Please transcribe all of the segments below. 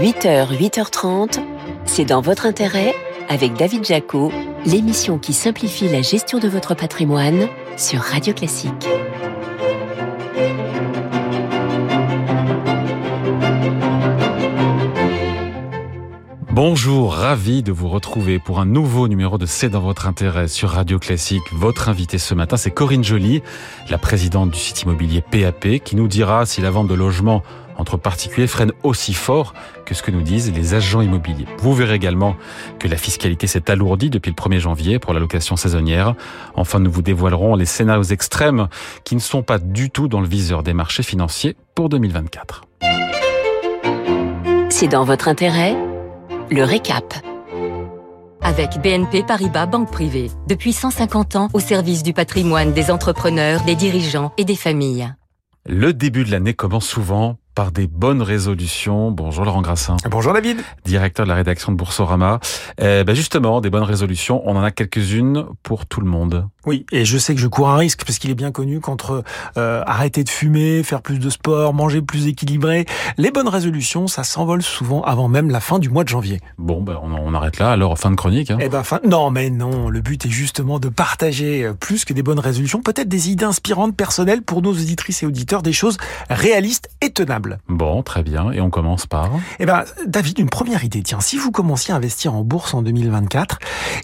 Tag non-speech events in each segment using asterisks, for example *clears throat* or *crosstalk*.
8h, 8h30, c'est dans votre intérêt avec David Jaco, l'émission qui simplifie la gestion de votre patrimoine sur Radio Classique. Bonjour, ravi de vous retrouver pour un nouveau numéro de C'est dans votre intérêt sur Radio Classique. Votre invité ce matin, c'est Corinne Joly, la présidente du site immobilier PAP, qui nous dira si la vente de logements entre particuliers freine aussi fort que ce que nous disent les agents immobiliers. Vous verrez également que la fiscalité s'est alourdie depuis le 1er janvier pour la location saisonnière. Enfin, nous vous dévoilerons les scénarios extrêmes qui ne sont pas du tout dans le viseur des marchés financiers pour 2024. C'est dans votre intérêt le récap. Avec BNP Paribas Banque Privée, depuis 150 ans au service du patrimoine des entrepreneurs, des dirigeants et des familles. Le début de l'année commence souvent par des bonnes résolutions. Bonjour Laurent Grassin. Bonjour David. Directeur de la rédaction de Boursorama. Eh ben justement, des bonnes résolutions, on en a quelques-unes pour tout le monde. Oui, et je sais que je cours un risque parce qu'il est bien connu qu'entre euh, arrêter de fumer, faire plus de sport, manger plus équilibré, les bonnes résolutions, ça s'envole souvent avant même la fin du mois de janvier. Bon, ben on, on arrête là. Alors fin de chronique. Hein. Eh ben fin. Non, mais non. Le but est justement de partager euh, plus que des bonnes résolutions, peut-être des idées inspirantes personnelles pour nos auditrices et auditeurs, des choses réalistes et tenables. Bon, très bien. Et on commence par Eh ben, David, une première idée. Tiens, si vous commenciez à investir en bourse en 2024,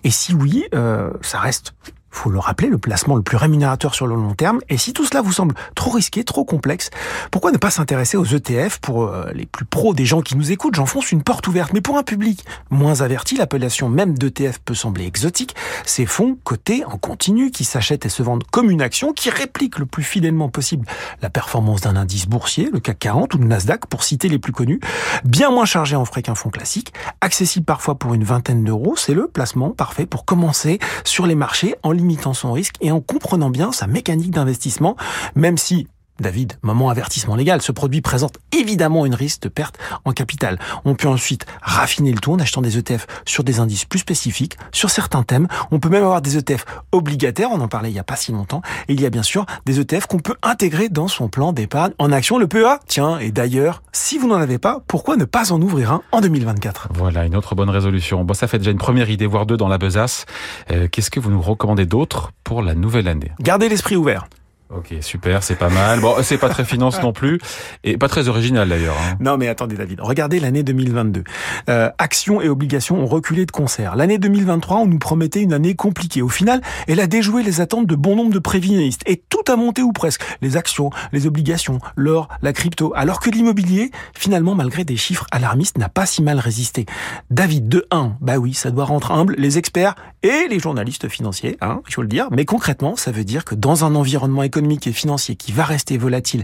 et si oui, euh, ça reste faut le rappeler, le placement le plus rémunérateur sur le long terme. Et si tout cela vous semble trop risqué, trop complexe, pourquoi ne pas s'intéresser aux ETF pour euh, les plus pros des gens qui nous écoutent? J'enfonce une porte ouverte. Mais pour un public moins averti, l'appellation même d'ETF peut sembler exotique. Ces fonds cotés en continu qui s'achètent et se vendent comme une action qui réplique le plus fidèlement possible la performance d'un indice boursier, le CAC 40 ou le Nasdaq pour citer les plus connus, bien moins chargé en frais qu'un fonds classique, accessible parfois pour une vingtaine d'euros, c'est le placement parfait pour commencer sur les marchés en ligne limitant son risque et en comprenant bien sa mécanique d'investissement, même si David, moment avertissement légal, ce produit présente évidemment une risque de perte en capital. On peut ensuite raffiner le tout en achetant des ETF sur des indices plus spécifiques, sur certains thèmes. On peut même avoir des ETF obligataires, on en parlait il n'y a pas si longtemps. Et il y a bien sûr des ETF qu'on peut intégrer dans son plan d'épargne en action, le PEA. Tiens, et d'ailleurs, si vous n'en avez pas, pourquoi ne pas en ouvrir un en 2024 Voilà, une autre bonne résolution. Bon, ça fait déjà une première idée, voire deux dans la besace. Euh, Qu'est-ce que vous nous recommandez d'autre pour la nouvelle année? Gardez l'esprit ouvert. Ok, super, c'est pas mal. Bon, c'est pas très finance non plus, et pas très original d'ailleurs. Hein. Non mais attendez David, regardez l'année 2022. Euh, actions et obligations ont reculé de concert. L'année 2023, on nous promettait une année compliquée. Au final, elle a déjoué les attentes de bon nombre de prévisionnistes. Et tout a monté ou presque. Les actions, les obligations, l'or, la crypto. Alors que l'immobilier, finalement, malgré des chiffres alarmistes, n'a pas si mal résisté. David, de 1, bah oui, ça doit rendre humble les experts et les journalistes financiers, hein, il faut le dire. Mais concrètement, ça veut dire que dans un environnement économique économique et financier qui va rester volatile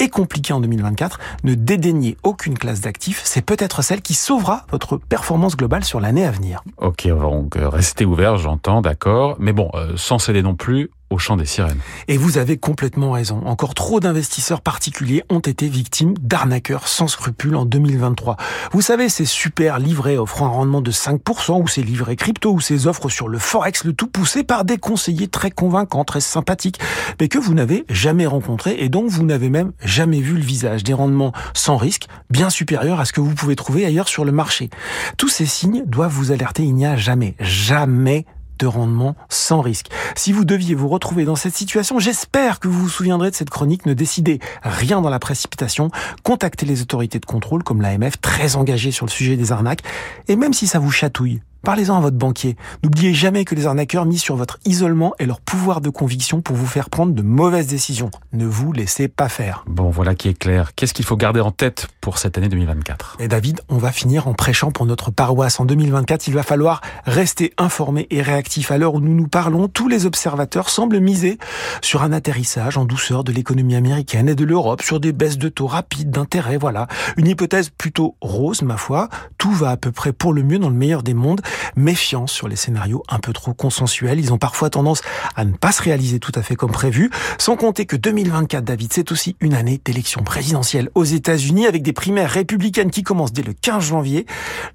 et compliqué en 2024, ne dédaignez aucune classe d'actifs. C'est peut-être celle qui sauvera votre performance globale sur l'année à venir. Ok, donc restez ouvert, j'entends, d'accord. Mais bon, euh, sans céder non plus des sirènes. Et vous avez complètement raison. Encore trop d'investisseurs particuliers ont été victimes d'arnaqueurs sans scrupules en 2023. Vous savez, ces super livrets offrant un rendement de 5%, ou ces livrets crypto, ou ces offres sur le Forex, le tout poussé par des conseillers très convaincants, très sympathiques, mais que vous n'avez jamais rencontrés et dont vous n'avez même jamais vu le visage. Des rendements sans risque, bien supérieurs à ce que vous pouvez trouver ailleurs sur le marché. Tous ces signes doivent vous alerter, il n'y a jamais, jamais de rendement sans risque. Si vous deviez vous retrouver dans cette situation, j'espère que vous vous souviendrez de cette chronique. Ne décidez rien dans la précipitation. Contactez les autorités de contrôle comme l'AMF, très engagée sur le sujet des arnaques. Et même si ça vous chatouille, Parlez-en à votre banquier. N'oubliez jamais que les arnaqueurs misent sur votre isolement et leur pouvoir de conviction pour vous faire prendre de mauvaises décisions. Ne vous laissez pas faire. Bon, voilà qui est clair. Qu'est-ce qu'il faut garder en tête pour cette année 2024 Et David, on va finir en prêchant pour notre paroisse. En 2024, il va falloir rester informé et réactif. À l'heure où nous nous parlons, tous les observateurs semblent miser sur un atterrissage en douceur de l'économie américaine et de l'Europe, sur des baisses de taux rapides d'intérêt. Voilà. Une hypothèse plutôt rose, ma foi. Tout va à peu près pour le mieux dans le meilleur des mondes. Méfiance sur les scénarios un peu trop consensuels. Ils ont parfois tendance à ne pas se réaliser tout à fait comme prévu. Sans compter que 2024, David, c'est aussi une année d'élection présidentielle aux États-Unis avec des primaires républicaines qui commencent dès le 15 janvier.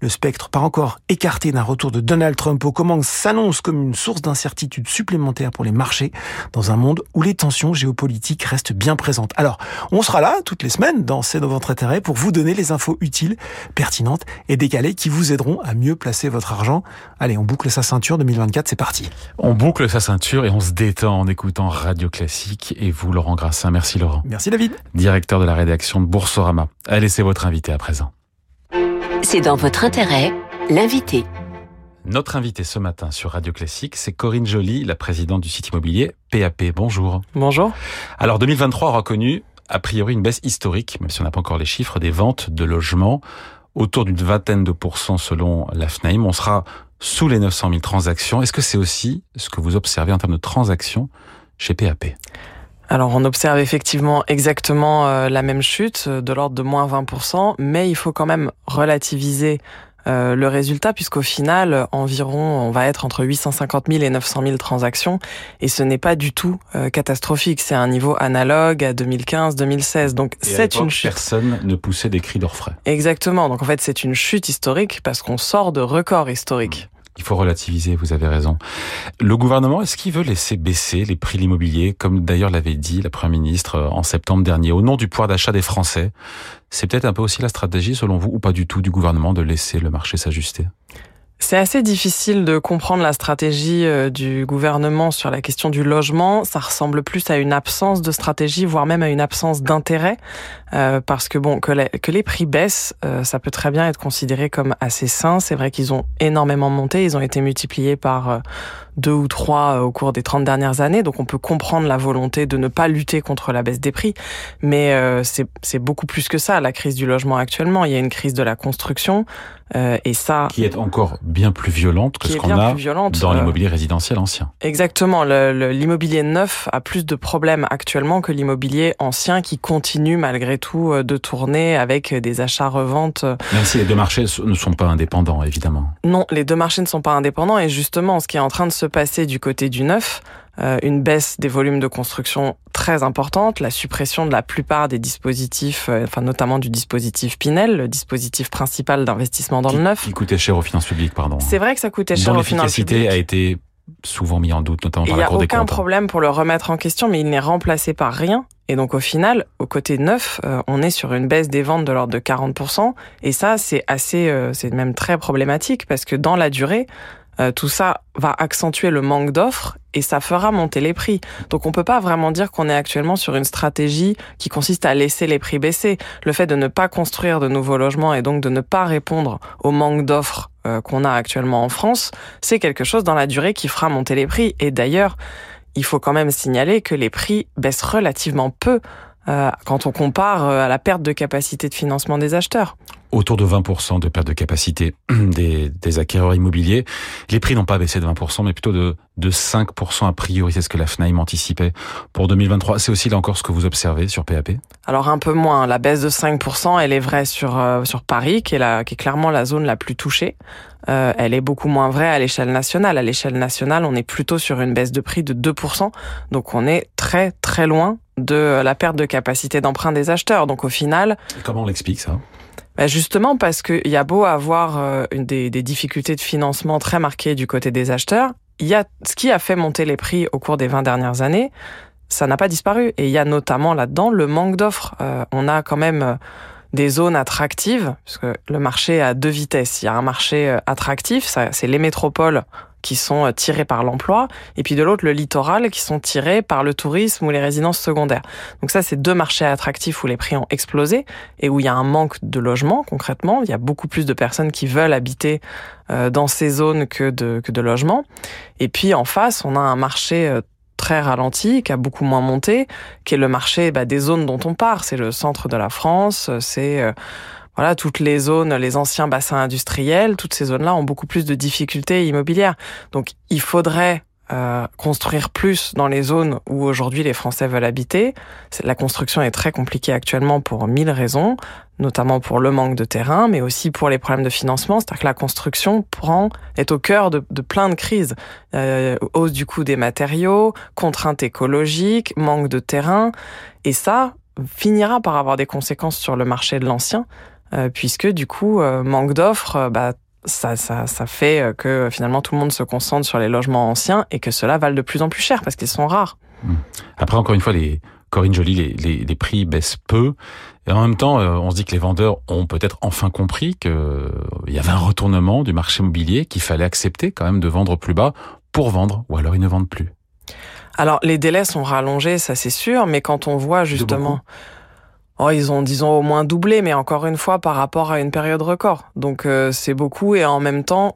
Le spectre pas encore écarté d'un retour de Donald Trump aux commandes s'annonce comme une source d'incertitude supplémentaire pour les marchés dans un monde où les tensions géopolitiques restent bien présentes. Alors, on sera là toutes les semaines dans C'est dans votre intérêt pour vous donner les infos utiles, pertinentes et décalées qui vous aideront à mieux placer votre argent. Allez, on boucle sa ceinture 2024, c'est parti. On boucle sa ceinture et on se détend en écoutant Radio Classique et vous, Laurent Grassin. Merci Laurent. Merci David. Directeur de la rédaction de Boursorama. Allez, c'est votre invité à présent. C'est dans votre intérêt, l'invité. Notre invité ce matin sur Radio Classique, c'est Corinne Joly, la présidente du site immobilier PAP. Bonjour. Bonjour. Alors 2023 aura connu a priori une baisse historique, même si on n'a pas encore les chiffres, des ventes de logements autour d'une vingtaine de pourcents selon la FNAIM. On sera sous les 900 000 transactions. Est-ce que c'est aussi ce que vous observez en termes de transactions chez PAP alors on observe effectivement exactement euh, la même chute de l'ordre de moins 20%, mais il faut quand même relativiser euh, le résultat, puisqu'au final, environ, on va être entre 850 000 et 900 000 transactions, et ce n'est pas du tout euh, catastrophique. C'est un niveau analogue à 2015-2016. Donc c'est une chute. Personne ne poussait des cris d'orfraie. Exactement. Donc en fait, c'est une chute historique parce qu'on sort de records historiques. Il faut relativiser, vous avez raison. Le gouvernement, est-ce qu'il veut laisser baisser les prix de l'immobilier, comme d'ailleurs l'avait dit la Première ministre euh, en septembre dernier, au nom du pouvoir d'achat des Français? C'est peut-être un peu aussi la stratégie, selon vous, ou pas du tout, du gouvernement de laisser le marché s'ajuster? C'est assez difficile de comprendre la stratégie euh, du gouvernement sur la question du logement. Ça ressemble plus à une absence de stratégie, voire même à une absence d'intérêt, euh, parce que bon, que les, que les prix baissent, euh, ça peut très bien être considéré comme assez sain. C'est vrai qu'ils ont énormément monté, ils ont été multipliés par deux ou trois au cours des 30 dernières années, donc on peut comprendre la volonté de ne pas lutter contre la baisse des prix, mais c'est beaucoup plus que ça, la crise du logement actuellement. Il y a une crise de la construction, euh, et ça, qui est encore bien plus violente que ce qu'on a dans euh, l'immobilier résidentiel ancien. Exactement, l'immobilier neuf a plus de problèmes actuellement que l'immobilier ancien qui continue malgré tout euh, de tourner avec des achats-reventes. Même si les deux marchés ne sont pas indépendants, évidemment. Non, les deux marchés ne sont pas indépendants et justement, ce qui est en train de se passer du côté du neuf, euh, une baisse des volumes de construction très importante, la suppression de la plupart des dispositifs, euh, enfin notamment du dispositif Pinel, le dispositif principal d'investissement dans le neuf. Qui coûtait cher aux finances publiques, pardon. C'est vrai que ça coûtait cher aux finances publiques. l'efficacité a été souvent mis en doute, notamment par la Cour des comptes. Il n'y a aucun problème pour le remettre en question, mais il n'est remplacé par rien. Et donc au final, au côté neuf, euh, on est sur une baisse des ventes de l'ordre de 40%. Et ça, c'est assez, c'est même très problématique parce que dans la durée, euh, tout ça va accentuer le manque d'offres et ça fera monter les prix. Donc on peut pas vraiment dire qu'on est actuellement sur une stratégie qui consiste à laisser les prix baisser. Le fait de ne pas construire de nouveaux logements et donc de ne pas répondre au manque d'offres euh, qu'on a actuellement en France, c'est quelque chose dans la durée qui fera monter les prix. Et d'ailleurs, il faut quand même signaler que les prix baissent relativement peu euh, quand on compare à la perte de capacité de financement des acheteurs autour de 20% de perte de capacité *clears throat* des, des acquéreurs immobiliers. Les prix n'ont pas baissé de 20%, mais plutôt de, de 5% a priori, c'est ce que la FNAIM anticipait pour 2023. C'est aussi là encore ce que vous observez sur PAP Alors un peu moins. La baisse de 5%, elle est vraie sur, euh, sur Paris, qui est, la, qui est clairement la zone la plus touchée. Euh, elle est beaucoup moins vraie à l'échelle nationale. À l'échelle nationale, on est plutôt sur une baisse de prix de 2%. Donc on est très très loin de la perte de capacité d'emprunt des acheteurs. Donc au final... comment on l'explique ça? bah, justement parce qu'il y a beau avoir euh, des, des, difficultés de financement très marquées du côté des acheteurs, il y a ce qui a fait monter les prix au cours des 20 dernières années, ça n'a pas disparu. Et il y a notamment là-dedans le manque d'offres. Euh, on a quand même euh, des zones attractives, parce que le marché a deux vitesses. Il y a un marché attractif, c'est les métropoles qui sont euh, tirés par l'emploi, et puis de l'autre le littoral qui sont tirés par le tourisme ou les résidences secondaires. Donc ça, c'est deux marchés attractifs où les prix ont explosé et où il y a un manque de logements concrètement. Il y a beaucoup plus de personnes qui veulent habiter euh, dans ces zones que de, que de logements. Et puis en face, on a un marché euh, très ralenti, qui a beaucoup moins monté, qui est le marché bah, des zones dont on part. C'est le centre de la France, c'est voilà, toutes les zones, les anciens bassins industriels, toutes ces zones-là ont beaucoup plus de difficultés immobilières. Donc, il faudrait euh, construire plus dans les zones où aujourd'hui les Français veulent habiter. La construction est très compliquée actuellement pour mille raisons, notamment pour le manque de terrain, mais aussi pour les problèmes de financement. C'est-à-dire que la construction prend est au cœur de, plein de crises. Euh, hausse du coût des matériaux, contraintes écologiques, manque de terrain, et ça finira par avoir des conséquences sur le marché de l'ancien, puisque du coup euh, manque d'offres, bah, ça, ça, ça fait euh, que finalement tout le monde se concentre sur les logements anciens et que cela valent de plus en plus cher parce qu'ils sont rares. Hmm. Après, encore une fois, les Corinne Joly, les, les, les, prix baissent peu. Et en même temps, euh, on se dit que les vendeurs ont peut-être enfin compris qu'il euh, y avait un retournement du marché immobilier, qu'il fallait accepter quand même de vendre plus bas pour vendre, ou alors ils ne vendent plus. Alors, les délais sont rallongés, ça c'est sûr, mais quand on voit justement... Oh, ils ont, disons, au moins doublé, mais encore une fois, par rapport à une période record. Donc, euh, c'est beaucoup. Et en même temps,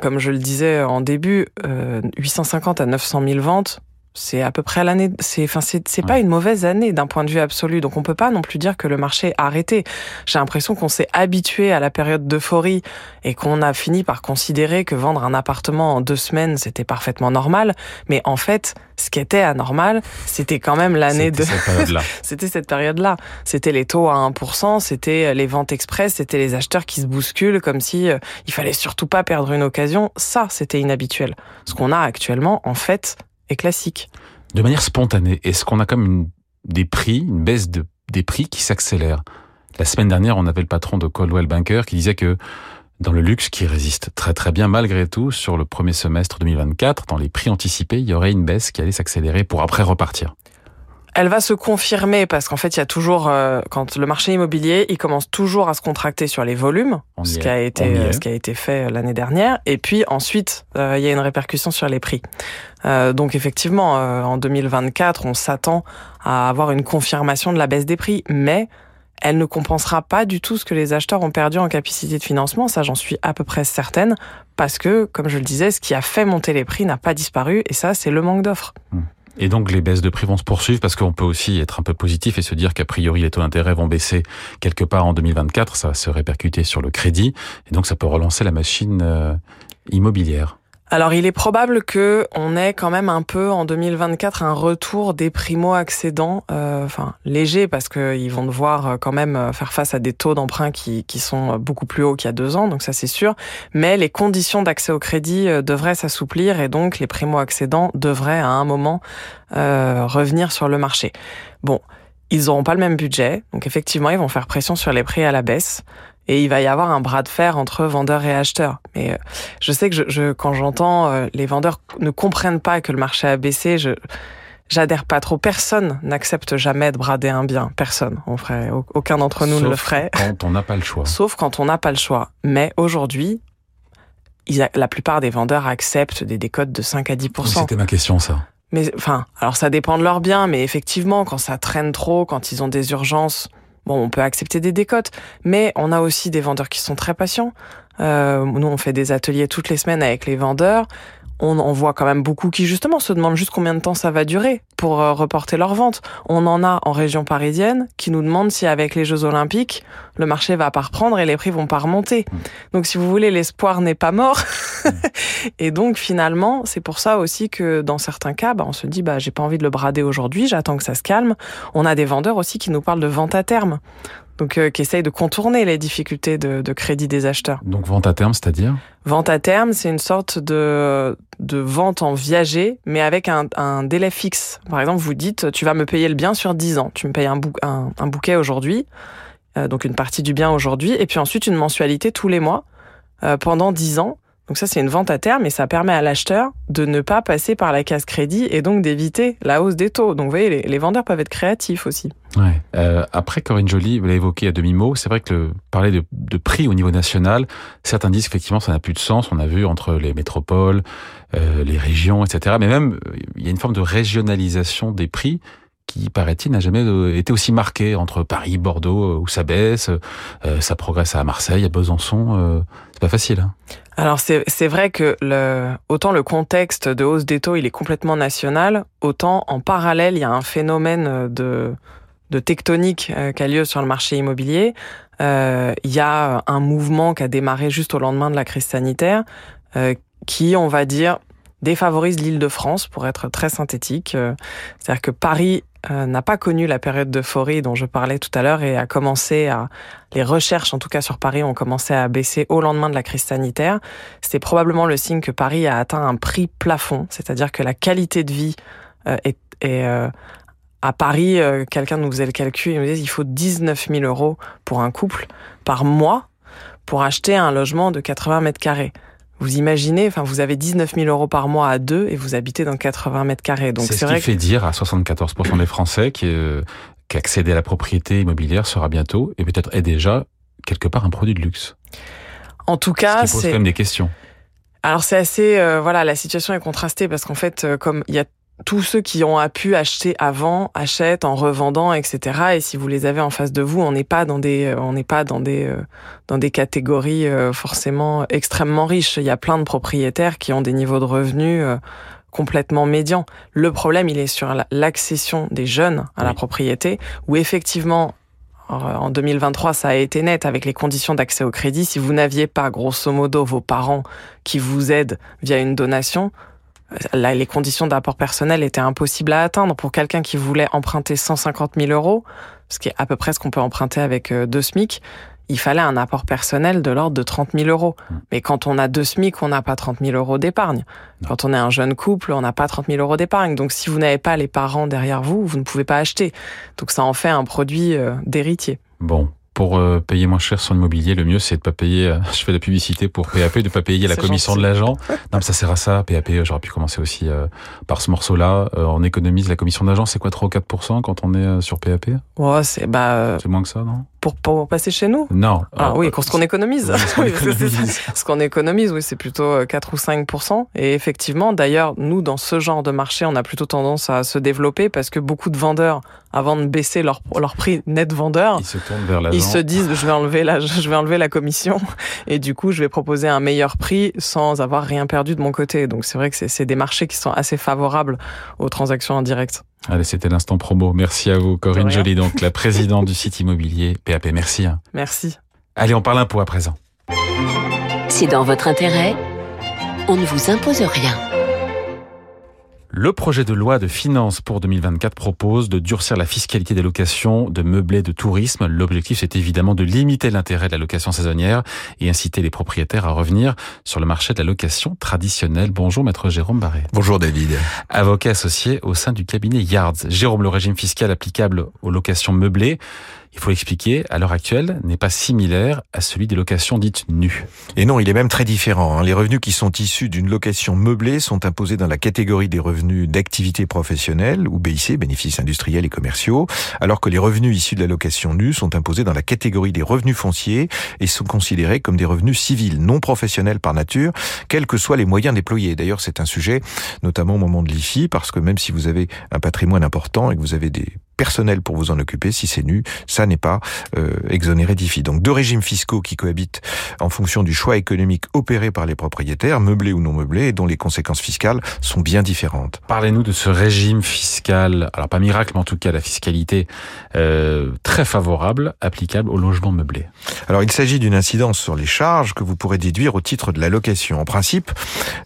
comme je le disais en début, euh, 850 à 900 000 ventes, c'est à peu près l'année. C'est, enfin, c'est, c'est pas une mauvaise année d'un point de vue absolu. Donc, on peut pas non plus dire que le marché a arrêté. J'ai l'impression qu'on s'est habitué à la période d'euphorie et qu'on a fini par considérer que vendre un appartement en deux semaines, c'était parfaitement normal. Mais en fait, ce qui était anormal, c'était quand même l'année de. *laughs* c'était cette période-là. C'était les taux à 1%, c'était les ventes express, c'était les acheteurs qui se bousculent comme si euh, il fallait surtout pas perdre une occasion. Ça, c'était inhabituel. Ce qu'on a actuellement, en fait, De manière spontanée, est-ce qu'on a comme des prix, une baisse de, des prix qui s'accélère La semaine dernière, on avait le patron de Coldwell Banker qui disait que dans le luxe qui résiste très très bien malgré tout sur le premier semestre 2024, dans les prix anticipés, il y aurait une baisse qui allait s'accélérer pour après repartir. Elle va se confirmer parce qu'en fait, il y a toujours, euh, quand le marché immobilier, il commence toujours à se contracter sur les volumes, ce qui, a été, ce qui a été fait euh, l'année dernière, et puis ensuite, euh, il y a une répercussion sur les prix. Euh, donc effectivement, en 2024, on s'attend à avoir une confirmation de la baisse des prix, mais elle ne compensera pas du tout ce que les acheteurs ont perdu en capacité de financement, ça j'en suis à peu près certaine, parce que, comme je le disais, ce qui a fait monter les prix n'a pas disparu, et ça, c'est le manque d'offres. Mmh. Et donc les baisses de prix vont se poursuivre parce qu'on peut aussi être un peu positif et se dire qu'a priori les taux d'intérêt vont baisser quelque part en 2024, ça va se répercuter sur le crédit, et donc ça peut relancer la machine euh, immobilière. Alors, il est probable que on ait quand même un peu en 2024 un retour des primo-accédants, euh, enfin léger parce qu'ils vont devoir euh, quand même euh, faire face à des taux d'emprunt qui, qui sont beaucoup plus hauts qu'il y a deux ans, donc ça c'est sûr. Mais les conditions d'accès au crédit devraient s'assouplir et donc les primo-accédants devraient à un moment euh, revenir sur le marché. Bon, ils n'auront pas le même budget, donc effectivement ils vont faire pression sur les prix à la baisse et il va y avoir un bras de fer entre vendeurs et acheteurs. Mais euh, je sais que je, je quand j'entends euh, les vendeurs ne comprennent pas que le marché a baissé, je j'adhère pas trop. Personne n'accepte jamais de brader un bien. Personne. On ferait aucun d'entre nous Sauf ne le ferait. Quand on n'a pas le choix. *laughs* Sauf quand on n'a pas le choix. Mais aujourd'hui, la plupart des vendeurs acceptent des décotes de 5 à 10% C'était ma question, ça. Mais enfin, alors ça dépend de leur bien, mais effectivement, quand ça traîne trop, quand ils ont des urgences, Bon, on peut accepter des décotes, mais on a aussi des vendeurs qui sont très patients. Euh, nous, on fait des ateliers toutes les semaines avec les vendeurs on en voit quand même beaucoup qui justement se demandent juste combien de temps ça va durer pour euh, reporter leur vente. On en a en région parisienne qui nous demandent si avec les Jeux Olympiques, le marché va pas reprendre et les prix vont pas remonter. Mmh. Donc si vous voulez, l'espoir n'est pas mort. Mmh. *laughs* et donc finalement, c'est pour ça aussi que dans certains cas, bah, on se dit bah j'ai pas envie de le brader aujourd'hui, j'attends que ça se calme. On a des vendeurs aussi qui nous parlent de vente à terme donc euh, qui essaye de contourner les difficultés de, de, crédit des acheteurs. Donc vente à terme, c'est-à-dire? Vente à terme, c'est une sorte de, de vente en viager, mais avec un, un, délai fixe. Par exemple, vous dites, tu vas me payer le bien sur 10 ans. Tu me payes un, bou un, un bouquet aujourd'hui, euh, donc une partie du bien aujourd'hui, et puis ensuite une mensualité tous les mois euh, pendant 10 ans. Donc ça, c'est une vente à terme et ça permet à l'acheteur de ne pas passer par la case crédit et donc d'éviter la hausse des taux. Donc vous voyez, les, vendeurs peuvent être créatifs aussi. Euh, après, Corinne Joly, vous l'avez évoqué à demi-mot, c'est vrai que le, parler de, prix au niveau national, certains disent effectivement ça n'a plus de sens. On a vu entre les métropoles, euh, les régions, etc. Mais même, il y a une forme de régionalisation des prix qui, paraît-il, n'a jamais euh, été aussi marquée entre Paris, Bordeaux, euh, où ça baisse, euh, ça progresse à Marseille, à Besançon. C'est pas facile. Hein. Alors c'est vrai que le, autant le contexte de hausse des taux il est complètement national, autant en parallèle il y a un phénomène de, de tectonique qui a lieu sur le marché immobilier. Il y a un mouvement qui a démarré juste au lendemain de la crise sanitaire, qui on va dire défavorise l'île de France, pour être très synthétique. Euh, c'est-à-dire que Paris euh, n'a pas connu la période d'euphorie dont je parlais tout à l'heure et a commencé à les recherches en tout cas sur Paris ont commencé à baisser au lendemain de la crise sanitaire. C'est probablement le signe que Paris a atteint un prix plafond, c'est-à-dire que la qualité de vie euh, est, est à Paris, quelqu'un nous faisait le calcul, il nous disait il faut 19 000 euros pour un couple par mois pour acheter un logement de 80 mètres carrés. Vous imaginez, enfin, vous avez 19 000 euros par mois à deux et vous habitez dans 80 mètres carrés. Donc c'est ce qui fait dire à 74% des Français euh, qu'accéder à la propriété immobilière sera bientôt et peut-être est déjà quelque part un produit de luxe. En tout cas, c'est pose quand même des questions. Alors c'est assez, euh, voilà, la situation est contrastée parce qu'en fait, euh, comme il y a tous ceux qui ont pu acheter avant achètent en revendant, etc. Et si vous les avez en face de vous, on n'est pas dans des, euh, on n'est pas dans des, euh, dans des catégories euh, forcément extrêmement riches. Il y a plein de propriétaires qui ont des niveaux de revenus complètement médians. Le problème, il est sur l'accession des jeunes à la propriété, où effectivement, en 2023, ça a été net avec les conditions d'accès au crédit. Si vous n'aviez pas, grosso modo, vos parents qui vous aident via une donation, Là, les conditions d'apport personnel étaient impossibles à atteindre pour quelqu'un qui voulait emprunter 150 000 euros, ce qui est à peu près ce qu'on peut emprunter avec euh, deux SMIC. Il fallait un apport personnel de l'ordre de 30 000 euros. Mmh. Mais quand on a deux SMIC, on n'a pas 30 000 euros d'épargne. Quand on est un jeune couple, on n'a pas 30 000 euros d'épargne. Donc si vous n'avez pas les parents derrière vous, vous ne pouvez pas acheter. Donc ça en fait un produit euh, d'héritier. Bon, pour euh, payer moins cher son immobilier, le mieux c'est de pas payer. Euh, *laughs* je fais de la publicité pour PAP, de pas payer la commission de l'agent. Non, mais ça sert à ça. PAP, euh, j'aurais pu commencer aussi par ce morceau-là. on économise la commission d'agent, c'est quoi 3 ou 4% quand on est sur PAP Ouais, c'est bah. C'est moins que ça, non? Pour, pour passer chez nous Non. Ah oui, ce qu'on économise. *laughs* ce qu'on économise. oui, c'est plutôt 4 ou 5% Et effectivement, d'ailleurs, nous, dans ce genre de marché, on a plutôt tendance à se développer parce que beaucoup de vendeurs, avant de baisser leur, leur prix net vendeur, ils se tournent vers. Ils se disent, je vais enlever la, je vais enlever la commission et du coup, je vais proposer un meilleur prix sans avoir rien perdu de mon côté. Donc, c'est vrai que c'est des marchés qui sont assez favorables aux transactions indirectes. Allez, c'était l'instant promo. Merci à vous, Corinne Joly, donc la *laughs* présidente du site immobilier PAP. Merci. Hein. Merci. Allez, on parle un peu à présent. C'est dans votre intérêt. On ne vous impose rien. Le projet de loi de finances pour 2024 propose de durcir la fiscalité des locations de meublés de tourisme. L'objectif, c'est évidemment de limiter l'intérêt de la location saisonnière et inciter les propriétaires à revenir sur le marché de la location traditionnelle. Bonjour, maître Jérôme Barré. Bonjour, David. Avocat associé au sein du cabinet Yards. Jérôme, le régime fiscal applicable aux locations meublées il faut l'expliquer, à l'heure actuelle, n'est pas similaire à celui des locations dites nues. Et non, il est même très différent. Hein. Les revenus qui sont issus d'une location meublée sont imposés dans la catégorie des revenus d'activité professionnelle, ou BIC, bénéfices industriels et commerciaux, alors que les revenus issus de la location nue sont imposés dans la catégorie des revenus fonciers et sont considérés comme des revenus civils, non professionnels par nature, quels que soient les moyens déployés. D'ailleurs, c'est un sujet, notamment au moment de l'IFI, parce que même si vous avez un patrimoine important et que vous avez des personnel pour vous en occuper. Si c'est nu, ça n'est pas euh, exonéré d'IFI. Donc deux régimes fiscaux qui cohabitent en fonction du choix économique opéré par les propriétaires, meublés ou non meublés, et dont les conséquences fiscales sont bien différentes. Parlez-nous de ce régime fiscal, alors pas miracle, mais en tout cas la fiscalité euh, très favorable, applicable au logement meublé. Alors il s'agit d'une incidence sur les charges que vous pourrez déduire au titre de la location. En principe,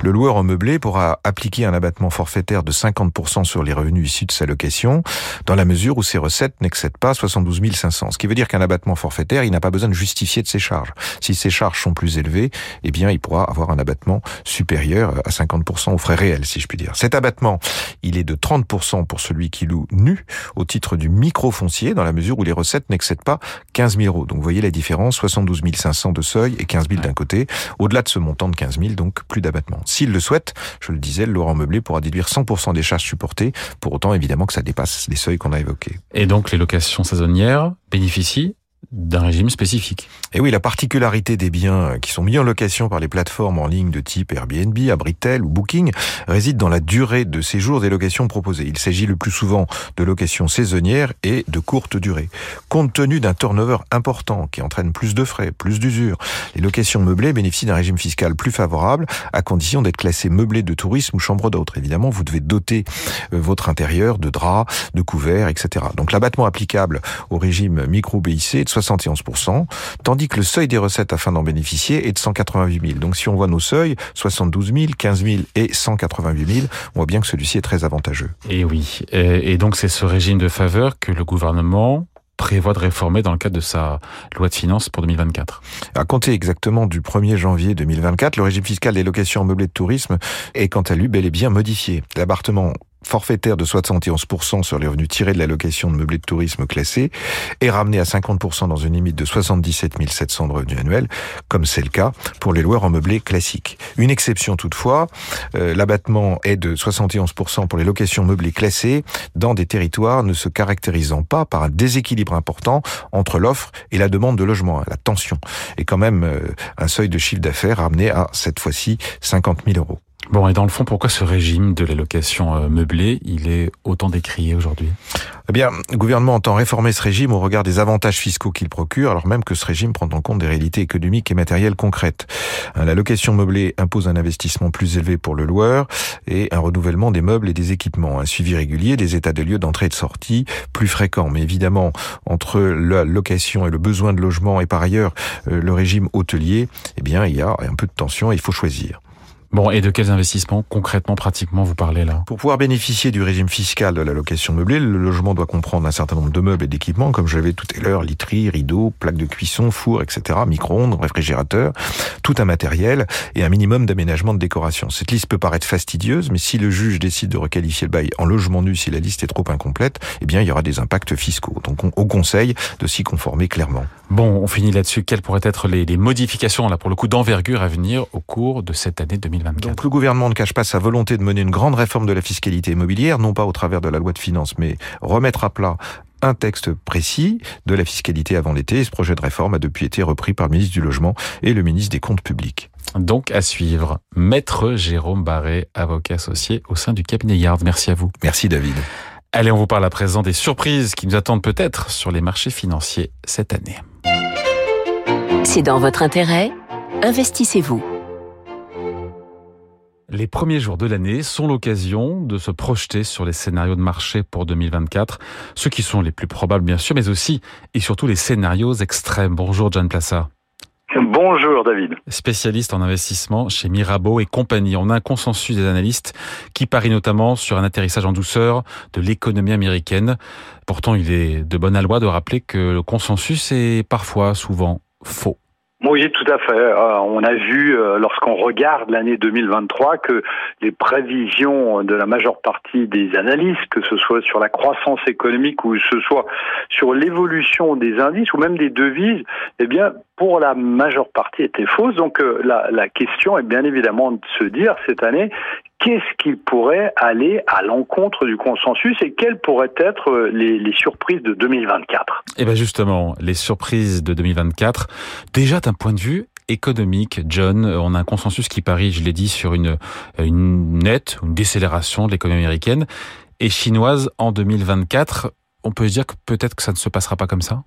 le loueur en meublé pourra appliquer un abattement forfaitaire de 50% sur les revenus issus de sa location, dans la mesure où ses recettes n'excèdent pas 72 500. Ce qui veut dire qu'un abattement forfaitaire, il n'a pas besoin de justifier de ses charges. Si ses charges sont plus élevées, eh bien, il pourra avoir un abattement supérieur à 50% aux frais réels, si je puis dire. Cet abattement, il est de 30% pour celui qui loue nu au titre du micro-foncier, dans la mesure où les recettes n'excèdent pas 15 000 euros. Donc, vous voyez la différence, 72 500 de seuil et 15 000 d'un côté. Au-delà de ce montant de 15 000, donc plus d'abattement. S'il le souhaite, je le disais, Laurent Meublé pourra déduire 100% des charges supportées, pour autant évidemment que ça dépasse les seuils qu'on a évoqués. Et donc les locations saisonnières bénéficient d'un régime spécifique. Et oui, la particularité des biens qui sont mis en location par les plateformes en ligne de type Airbnb, Abritel ou Booking réside dans la durée de séjour des locations proposées. Il s'agit le plus souvent de locations saisonnières et de courte durée. Compte tenu d'un turnover important qui entraîne plus de frais, plus d'usure, les locations meublées bénéficient d'un régime fiscal plus favorable à condition d'être classées meublées de tourisme ou chambre d'hôte. Évidemment, vous devez doter euh, votre intérieur de draps, de couverts, etc. Donc l'abattement applicable au régime micro BIC est 71%, tandis que le seuil des recettes afin d'en bénéficier est de 188 000. Donc si on voit nos seuils, 72 000, 15 000 et 188 000, on voit bien que celui-ci est très avantageux. Et oui, et donc c'est ce régime de faveur que le gouvernement prévoit de réformer dans le cadre de sa loi de finances pour 2024 À compter exactement du 1er janvier 2024, le régime fiscal des locations meublées de tourisme est quant à lui bel et bien modifié. L'appartement forfaitaire de 71% sur les revenus tirés de l'allocation de meublé de tourisme classé est ramené à 50% dans une limite de 77 700 de revenus annuels, comme c'est le cas pour les loueurs en meublé classique. Une exception toutefois, euh, l'abattement est de 71% pour les locations meublées classées dans des territoires ne se caractérisant pas par un déséquilibre important entre l'offre et la demande de logement. La tension est quand même euh, un seuil de chiffre d'affaires ramené à cette fois-ci 50 000 euros. Bon, et dans le fond, pourquoi ce régime de l'allocation euh, meublée, il est autant décrié aujourd'hui? Eh bien, le gouvernement entend réformer ce régime au regard des avantages fiscaux qu'il procure, alors même que ce régime prend en compte des réalités économiques et matérielles concrètes. Hein, la location meublée impose un investissement plus élevé pour le loueur et un renouvellement des meubles et des équipements, un suivi régulier des états de lieux d'entrée et de sortie plus fréquent. Mais évidemment, entre la location et le besoin de logement et par ailleurs euh, le régime hôtelier, eh bien, il y a un peu de tension et il faut choisir. Bon, et de quels investissements concrètement, pratiquement, vous parlez là? Pour pouvoir bénéficier du régime fiscal de la location meublée, le logement doit comprendre un certain nombre de meubles et d'équipements, comme je l'avais tout à l'heure, literie, rideaux, plaques de cuisson, four, etc., micro-ondes, réfrigérateur, tout un matériel et un minimum d'aménagement de décoration. Cette liste peut paraître fastidieuse, mais si le juge décide de requalifier le bail en logement nu si la liste est trop incomplète, eh bien, il y aura des impacts fiscaux. Donc, on, au conseil de s'y conformer clairement. Bon, on finit là-dessus. Quelles pourraient être les, les modifications, là, pour le coup, d'envergure à venir au cours de cette année 2020 donc le gouvernement ne cache pas sa volonté de mener une grande réforme de la fiscalité immobilière, non pas au travers de la loi de finances, mais remettre à plat un texte précis de la fiscalité avant l'été. ce projet de réforme a depuis été repris par le ministre du Logement et le ministre des Comptes publics. Donc à suivre, Maître Jérôme Barré, avocat associé au sein du cabinet Yard. Merci à vous. Merci David. Allez, on vous parle à présent des surprises qui nous attendent peut-être sur les marchés financiers cette année. C'est dans votre intérêt. Investissez-vous. Les premiers jours de l'année sont l'occasion de se projeter sur les scénarios de marché pour 2024, ceux qui sont les plus probables bien sûr, mais aussi et surtout les scénarios extrêmes. Bonjour John Plassa. Bonjour David. Spécialiste en investissement chez Mirabeau et compagnie. On a un consensus des analystes qui parie notamment sur un atterrissage en douceur de l'économie américaine. Pourtant, il est de bonne loi de rappeler que le consensus est parfois, souvent, Oui, tout à fait. Euh, on a vu, euh, lorsqu'on regarde l'année 2023, que les prévisions de la majeure partie des analystes, que ce soit sur la croissance économique ou ce soit sur l'évolution des indices ou même des devises, eh bien, pour la majeure partie étaient fausses. Donc euh, la, question est bien évidemment de se dire cette année qu'est-ce qui pourrait aller à l'encontre du consensus et quelles pourraient être euh, les, surprises de 2024 Eh bien justement, les surprises de 2024, déjà d'un point de vue économique, John, on a un consensus qui parie, je l'ai dit, sur une, une nette, une décélération de l'économie américaine et chinoise en 2024. On peut se dire que peut-être que ça ne se passera pas comme ça?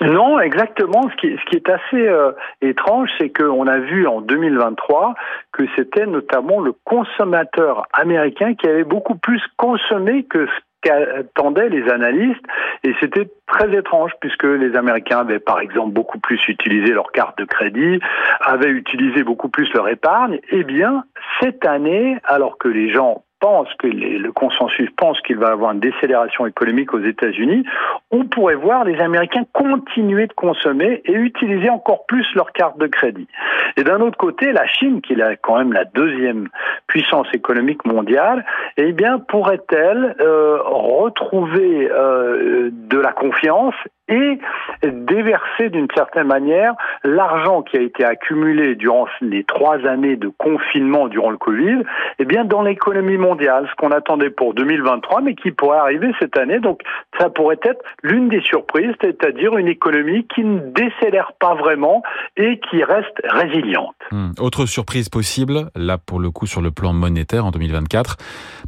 Non, exactement. Ce qui, ce qui est assez euh, étrange, c'est qu'on a vu en 2023 que c'était notamment le consommateur américain qui avait beaucoup plus consommé que ce qu'attendaient les analystes et c'était très étrange puisque les Américains avaient par exemple beaucoup plus utilisé leur carte de crédit, avaient utilisé beaucoup plus leur épargne. Eh bien, cette année, alors que les gens pense que le consensus pense qu'il va y avoir une décélération économique aux États-Unis, on pourrait voir les Américains continuer de consommer et utiliser encore plus leur carte de crédit. Et d'un autre côté, la Chine, qui est quand même la deuxième puissance économique mondiale, eh bien, pourrait-elle euh, retrouver euh, de la confiance et déverser d'une certaine manière l'argent qui a été accumulé durant les trois années de confinement durant le Covid, eh bien dans l'économie mondiale, ce qu'on attendait pour 2023, mais qui pourrait arriver cette année. Donc ça pourrait être l'une des surprises, c'est-à-dire une économie qui ne décélère pas vraiment et qui reste résiliente. Hmm. Autre surprise possible, là pour le coup sur le plan monétaire en 2024,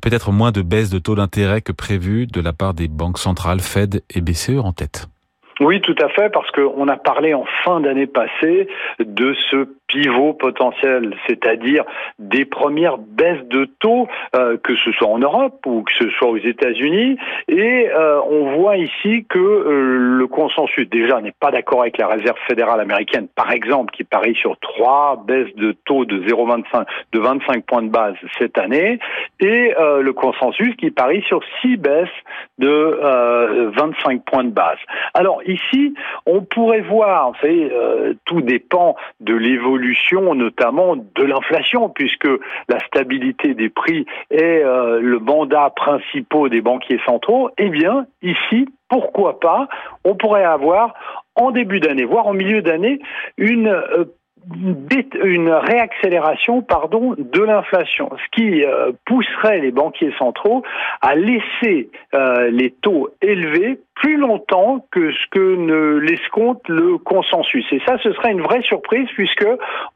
peut-être moins de baisse de taux d'intérêt que prévu de la part des banques centrales Fed et BCE en tête. Oui, tout à fait, parce qu'on a parlé en fin d'année passée de ce pivot potentiel, c'est-à-dire des premières baisses de taux, euh, que ce soit en Europe ou que ce soit aux États-Unis. Et euh, on voit ici que euh, le consensus, déjà, n'est pas d'accord avec la Réserve fédérale américaine, par exemple, qui parie sur trois baisses de taux de 0,25 de 25 points de base cette année, et le consensus qui parie sur six baisses de 25 points de base. Alors ici, on pourrait voir, vous savez, tout dépend de l'évolution, notamment de l'inflation, puisque la stabilité des prix est euh, le mandat principal des banquiers centraux, eh bien, ici, pourquoi pas, on pourrait avoir en début d'année, voire en milieu d'année, une euh, une réaccélération pardon de l'inflation, ce qui euh, pousserait les banquiers centraux à laisser euh, les taux élevés plus longtemps que ce que ne l'escompte le consensus. Et ça, ce serait une vraie surprise puisque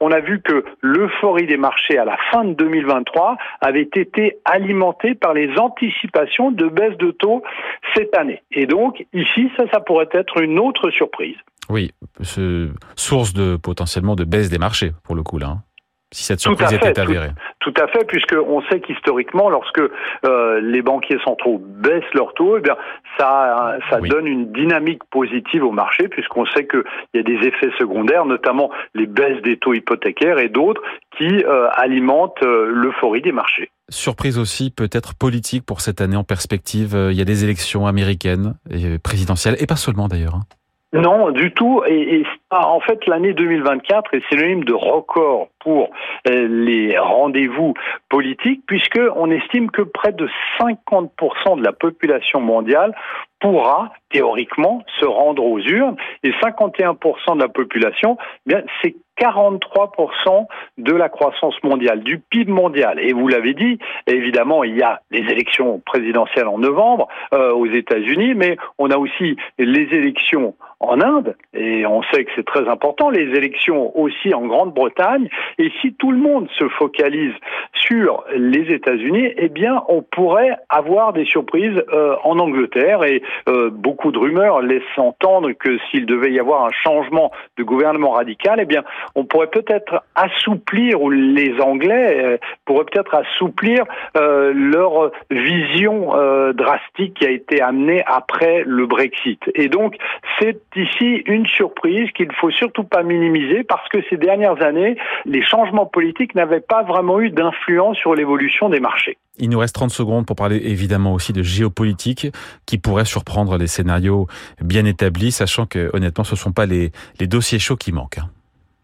on a vu que l'euphorie des marchés à la fin de 2023 avait été alimentée par les anticipations de baisse de taux cette année. Et donc ici, ça, ça pourrait être une autre surprise. Oui, ce, source de potentiellement de baisse des marchés pour le coup là. Hein, si cette surprise était avérée. Tout, à fait, puisque on sait qu'historiquement, lorsque euh, les banquiers centraux baissent leurs taux, eh bien ça, ça donne une dynamique positive au marché, puisqu'on sait qu'il y a des effets secondaires, notamment les baisses des taux hypothécaires et d'autres qui euh, alimentent euh, l'euphorie des marchés. Surprise aussi peut-être politique pour cette année en perspective. Il y a des élections américaines et présidentielles, et pas seulement d'ailleurs. Non, du tout. Et, en fait, l'année 2024 est synonyme de record pour euh, les rendez-vous politiques, puisque on estime que près de 50% de la population mondiale pourra théoriquement se rendre aux urnes et 51% de la population, eh bien c'est 43% de la croissance mondiale, du PIB mondial. Et vous l'avez dit, évidemment, il y a les élections présidentielles en novembre euh, aux États-Unis, mais on a aussi les élections en Inde, et on sait que c'est très important, les élections aussi en Grande-Bretagne. Et si tout le monde se focalise sur les États-Unis, eh bien, on pourrait avoir des surprises euh, en Angleterre. Et euh, beaucoup de rumeurs laissent entendre que s'il devait y avoir un changement de gouvernement radical, eh bien, on pourrait peut-être assouplir, ou les Anglais euh, pourraient peut-être assouplir euh, leur vision euh, drastique qui a été amenée après le Brexit. Et donc, c'est ici une surprise qu'il ne faut surtout pas minimiser parce que ces dernières années, les changements politiques n'avaient pas vraiment eu d'influence sur l'évolution des marchés. Il nous reste 30 secondes pour parler évidemment aussi de géopolitique qui pourrait surprendre les scénarios bien établis, sachant que honnêtement ce ne sont pas les, les dossiers chauds qui manquent.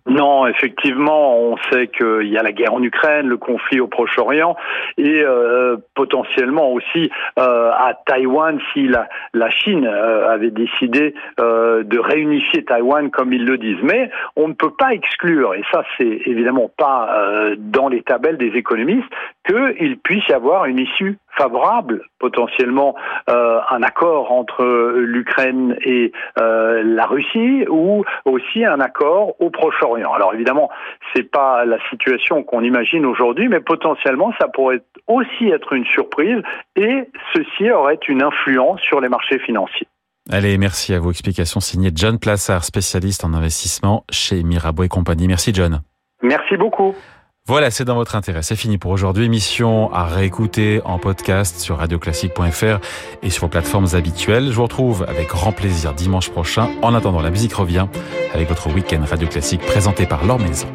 Non, effectivement, on sait qu'il y a la guerre en Ukraine, le conflit au Proche-Orient et euh, potentiellement aussi euh, à Taïwan si la, la Chine euh, avait décidé de réunifier Taïwan comme ils le disent. Mais on ne peut pas exclure, et ça c'est évidemment pas dans les tabelles des économistes, qu'il puisse y avoir une issue favorable, potentiellement euh, un accord entre l'Ukraine et euh, la Russie, ou aussi un accord au Proche-Orient. Alors évidemment, c'est pas la situation qu'on imagine aujourd'hui, mais potentiellement ça pourrait aussi être une surprise, et ceci aurait une influence sur les marchés financiers. Allez, merci à vos explications signées John Plassard, spécialiste en investissement chez Mirabeau et compagnie. Merci John. Merci beaucoup. Voilà, c'est dans votre intérêt. C'est fini pour aujourd'hui. Émission à réécouter en podcast sur radioclassique.fr et sur vos plateformes habituelles. Je vous retrouve avec grand plaisir dimanche prochain. En attendant, la musique revient avec votre week-end Radio Classique présenté par Laure Maison.